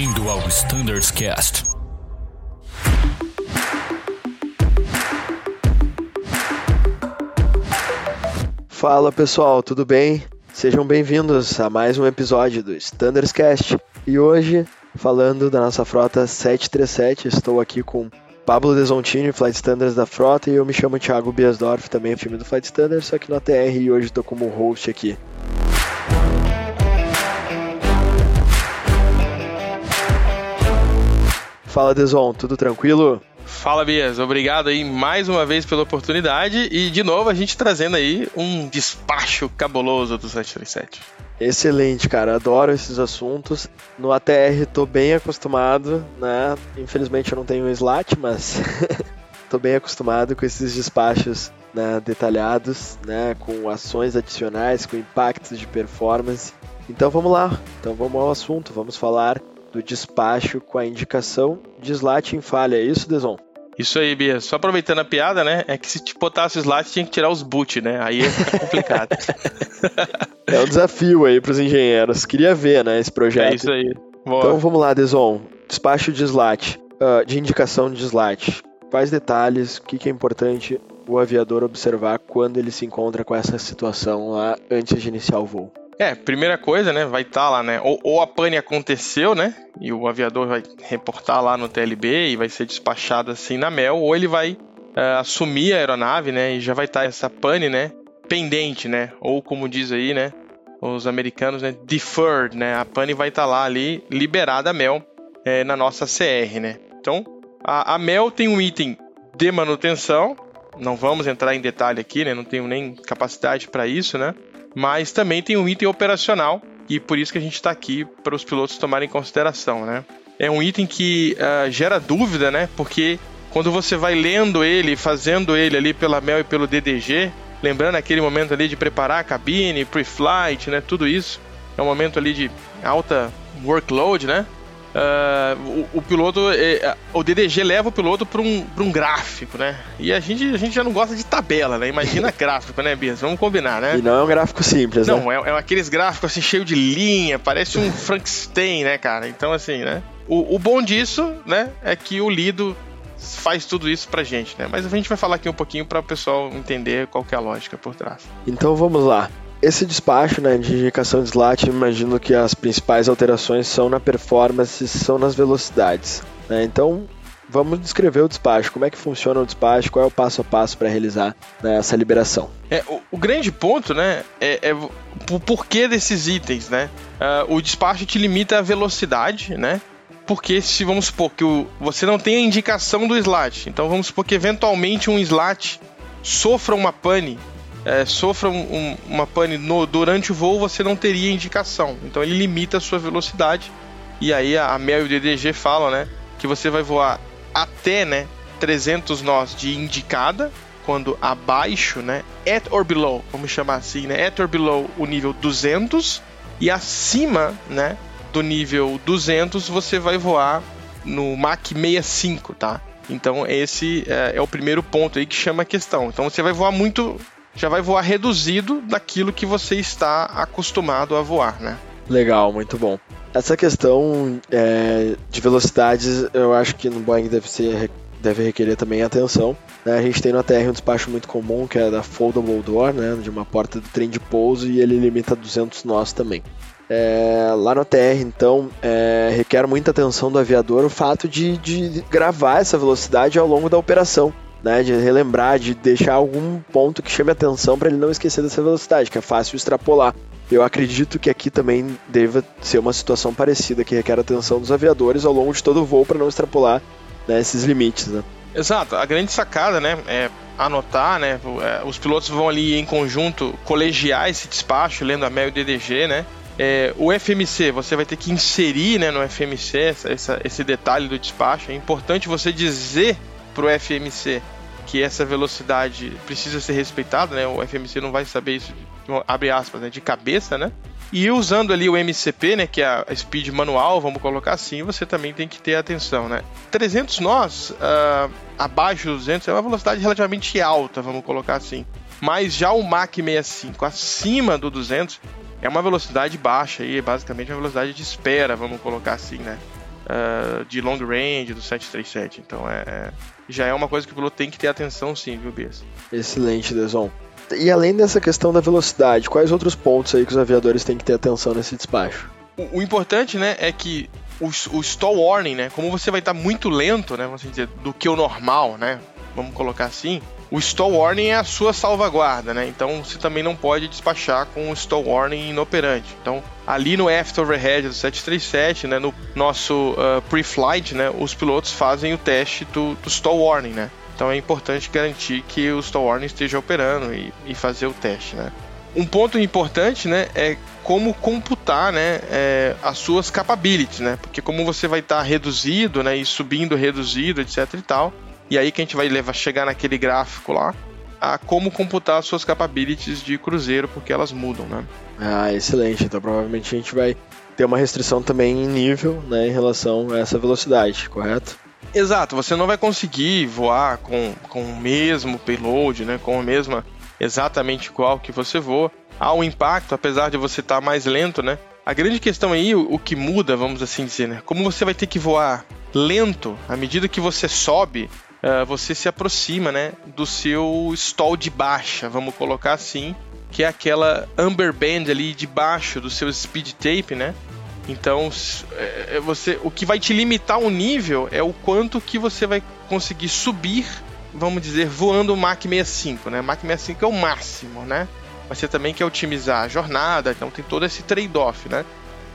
Bem-vindo ao Standards Cast. Fala pessoal, tudo bem? Sejam bem-vindos a mais um episódio do Standards Cast. E hoje, falando da nossa frota 737, estou aqui com Pablo Desontini, Flight Standards da frota, e eu me chamo Thiago Biasdorf, também time do Flight Standards, só que no ATR e hoje estou como host aqui. Fala Deson, tudo tranquilo? Fala, Bias. Obrigado aí mais uma vez pela oportunidade e de novo a gente trazendo aí um despacho cabuloso do 737. Excelente, cara. Adoro esses assuntos. No ATR tô bem acostumado, né? Infelizmente eu não tenho slat, mas tô bem acostumado com esses despachos né, detalhados, né? Com ações adicionais, com impactos de performance. Então vamos lá. Então vamos ao assunto. Vamos falar do despacho com a indicação de slat em falha. É isso, Deson? Isso aí, Bia. Só aproveitando a piada, né? É que se te botasse o slat, tinha que tirar os boot, né? Aí ia ficar complicado. é um desafio aí para os engenheiros. Queria ver, né, esse projeto. É isso aí. Boa. Então vamos lá, Deson. Despacho de slat, uh, de indicação de slat. Quais detalhes, o que, que é importante o aviador observar quando ele se encontra com essa situação lá antes de iniciar o voo? É, primeira coisa, né? Vai estar tá lá, né? Ou, ou, a pane aconteceu, né? E o aviador vai reportar lá no TLB e vai ser despachado assim na MEL, ou ele vai uh, assumir a aeronave, né? E já vai estar tá essa pane, né? Pendente, né? Ou como diz aí, né? Os americanos, né? Deferred, né? A pane vai estar tá lá ali, liberada a MEL é, na nossa CR, né? Então, a, a MEL tem um item de manutenção. Não vamos entrar em detalhe aqui, né? Não tenho nem capacidade para isso, né? Mas também tem um item operacional e por isso que a gente está aqui para os pilotos tomarem em consideração, né? É um item que uh, gera dúvida, né? Porque quando você vai lendo ele, fazendo ele ali pela Mel e pelo DDG, lembrando aquele momento ali de preparar a cabine, pre-flight, né? Tudo isso é um momento ali de alta workload, né? Uh, o, o, piloto, é, o DDG leva o piloto para um, um gráfico, né? E a gente, a gente já não gosta de tabela, né? Imagina gráfico, né, Bias? Vamos combinar, né? E não é um gráfico simples, não, né? Não, é, é aqueles gráficos assim cheio de linha, parece um Frankenstein, né, cara? Então, assim, né? O, o bom disso, né, é que o Lido faz tudo isso pra gente, né? Mas a gente vai falar aqui um pouquinho para o pessoal entender qual é a lógica por trás. Então vamos lá. Esse despacho né, de indicação de slat, imagino que as principais alterações são na performance, são nas velocidades. Né? Então, vamos descrever o despacho, como é que funciona o despacho, qual é o passo a passo para realizar né, essa liberação. É, o, o, grande ponto né, é, é o porquê desses itens. Né? Uh, o despacho te limita a velocidade, né? porque se vamos supor que o, você não tem a indicação do slat, então vamos supor que eventualmente um slat sofra uma pane é, sofra um, um, uma pane no, durante o voo, você não teria indicação. Então ele limita a sua velocidade. E aí a, a MEL e o DDG falam, né, que você vai voar até, né, 300 nós de indicada, quando abaixo, né, at or below, vamos chamar assim, né, at or below o nível 200 e acima, né, do nível 200 você vai voar no Mach 65, tá? Então esse é, é, o primeiro ponto aí que chama a questão. Então você vai voar muito já vai voar reduzido daquilo que você está acostumado a voar, né? Legal, muito bom. Essa questão é, de velocidades, eu acho que no Boeing deve, ser, deve requerer também atenção. Né? A gente tem no ATR um despacho muito comum, que é da foldable door, né? de uma porta do trem de pouso, e ele limita 200 nós também. É, lá no ATR, então, é, requer muita atenção do aviador o fato de, de gravar essa velocidade ao longo da operação né, de relembrar, de deixar algum ponto que chame atenção para ele não esquecer dessa velocidade, que é fácil extrapolar. Eu acredito que aqui também deva ser uma situação parecida, que requer atenção dos aviadores ao longo de todo o voo para não extrapolar né, esses limites. Né? Exato, a grande sacada né, é anotar, né, é, os pilotos vão ali em conjunto colegiar esse despacho, lendo a MEL e o DDG, né, é, o FMC, você vai ter que inserir né, no FMC essa, essa, esse detalhe do despacho. É importante você dizer para o FMC que essa velocidade precisa ser respeitada, né? O FMC não vai saber isso, abre aspas, né? de cabeça, né? E usando ali o MCP, né, que é a speed manual, vamos colocar assim, você também tem que ter atenção, né? 300 nós, uh, abaixo dos 200, é uma velocidade relativamente alta, vamos colocar assim. Mas já o Mach 65 acima do 200 é uma velocidade baixa aí, basicamente uma velocidade de espera, vamos colocar assim, né? Uh, de long range do 737. Então é, é, já é uma coisa que o piloto tem que ter atenção sim, viu, Bias? Excelente, Deson. E além dessa questão da velocidade, quais outros pontos aí que os aviadores têm que ter atenção nesse despacho? O, o importante, né, é que o, o stall warning, né, como você vai estar muito lento, né, vamos dizer, do que o normal, né, vamos colocar assim, o stall warning é a sua salvaguarda, né? Então você também não pode despachar com o stall warning inoperante. Então, ali no after overhead do 737, né, no nosso uh, pre-flight, né, os pilotos fazem o teste do, do stall warning, né? Então é importante garantir que o stall warning esteja operando e, e fazer o teste, né? Um ponto importante, né, é como computar, né, é, as suas capabilities, né? Porque como você vai estar tá reduzido, né, e subindo reduzido, etc e tal, e aí que a gente vai levar, chegar naquele gráfico lá, a como computar as suas capabilities de cruzeiro, porque elas mudam, né? Ah, excelente. Então provavelmente a gente vai ter uma restrição também em nível, né, em relação a essa velocidade, correto? Exato, você não vai conseguir voar com, com o mesmo payload, né, com a mesma exatamente igual que você voa. Há um impacto, apesar de você estar tá mais lento, né? A grande questão aí, o, o que muda, vamos assim dizer, né? Como você vai ter que voar lento, à medida que você sobe, uh, você se aproxima, né, do seu stall de baixa, vamos colocar assim, que é aquela amber band ali debaixo do seu speed tape, né? Então, é, é, você, o que vai te limitar o nível é o quanto que você vai conseguir subir, vamos dizer, voando o Mach 65, né? Mach 65 é o máximo, né? Mas você também quer otimizar a jornada, então tem todo esse trade-off, né?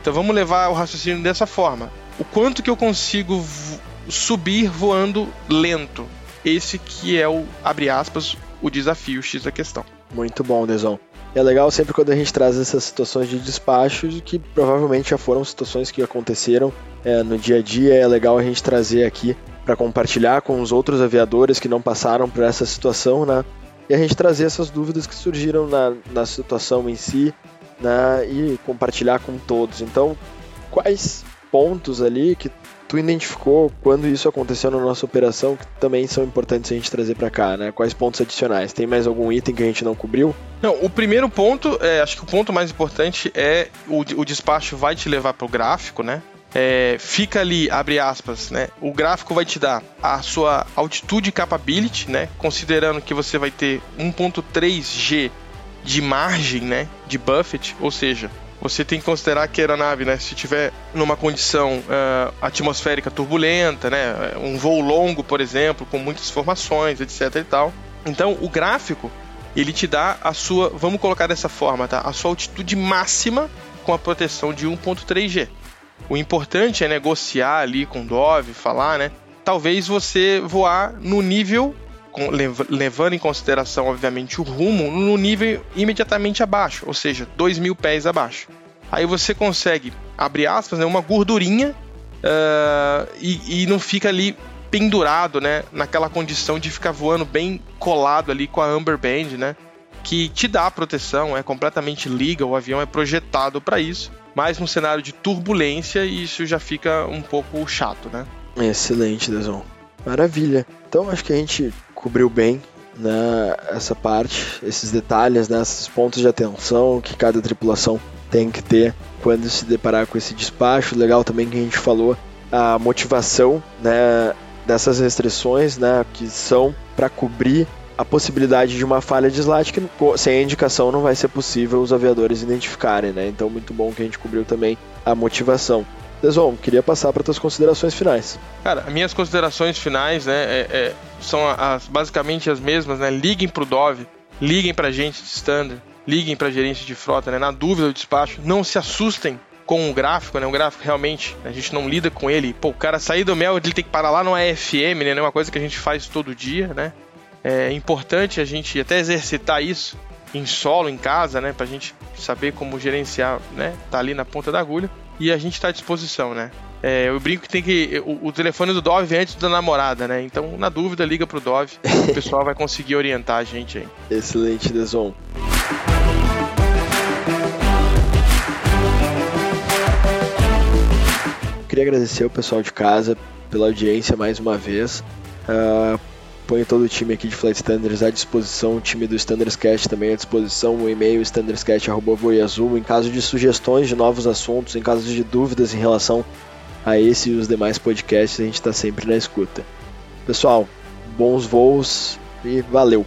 Então vamos levar o raciocínio dessa forma. O quanto que eu consigo subir voando lento. Esse que é o, abre aspas, o desafio X da questão. Muito bom, Deson. É legal sempre quando a gente traz essas situações de despacho, que provavelmente já foram situações que aconteceram é, no dia a dia. É legal a gente trazer aqui para compartilhar com os outros aviadores que não passaram por essa situação, né? E a gente trazer essas dúvidas que surgiram na, na situação em si, né? E compartilhar com todos. Então, quais pontos ali que tu identificou quando isso aconteceu na nossa operação que também são importantes a gente trazer para cá, né? Quais pontos adicionais? Tem mais algum item que a gente não cobriu? Não, o primeiro ponto, é, acho que o ponto mais importante é o, o despacho vai te levar para o gráfico, né? É, fica ali, abre aspas, né? O gráfico vai te dar a sua altitude capability, né? Considerando que você vai ter 1.3G de margem, né? De buffet, ou seja, você tem que considerar que a aeronave, né, se tiver numa condição uh, atmosférica turbulenta, né, um voo longo, por exemplo, com muitas formações, etc e tal. Então, o gráfico, ele te dá a sua, vamos colocar dessa forma, tá? A sua altitude máxima com a proteção de 1.3G. O importante é negociar ali com o Dove, falar, né? Talvez você voar no nível levando em consideração, obviamente, o rumo no nível imediatamente abaixo, ou seja, 2 mil pés abaixo. Aí você consegue, abre aspas, né, uma gordurinha uh, e, e não fica ali pendurado, né, naquela condição de ficar voando bem colado ali com a Amber Band, né, que te dá proteção, é completamente legal, o avião é projetado para isso, mas no cenário de turbulência isso já fica um pouco chato, né? Excelente, Deson. Maravilha. Então acho que a gente cobriu bem né, essa parte, esses detalhes, né, esses pontos de atenção que cada tripulação tem que ter quando se deparar com esse despacho. Legal também que a gente falou a motivação né, dessas restrições né, que são para cobrir a possibilidade de uma falha de slide que sem a indicação não vai ser possível os aviadores identificarem, né? Então muito bom que a gente cobriu também a motivação. Deson, queria passar para tuas considerações finais. Cara, minhas considerações finais, né, é, é, são as, basicamente as mesmas, né? Liguem pro Dove, liguem pra gente de standard, liguem pra gerência de frota, né? Na dúvida do despacho, não se assustem com o gráfico, né? O gráfico realmente, a gente não lida com ele. Pô, o cara sair do mel, ele tem que parar lá no AFM, né? É uma coisa que a gente faz todo dia, né? É importante a gente até exercitar isso em solo, em casa, né? Pra gente saber como gerenciar, né? Tá ali na ponta da agulha e a gente está à disposição, né? É, eu brinco que tem que. O, o, telefone do Dove vem antes da namorada, né? Então, na dúvida, liga pro Dove. o pessoal vai conseguir orientar a gente aí. Excelente, Deson. Queria agradecer o pessoal de casa pela audiência mais uma vez. Uh, Põe todo o time aqui de Flight Standards à disposição, o time do Standards Cast também à disposição, o e-mail standardscast.voiazul, em caso de sugestões de novos assuntos, em caso de dúvidas em relação a esse e os demais podcasts, a gente está sempre na escuta. Pessoal, bons voos e valeu!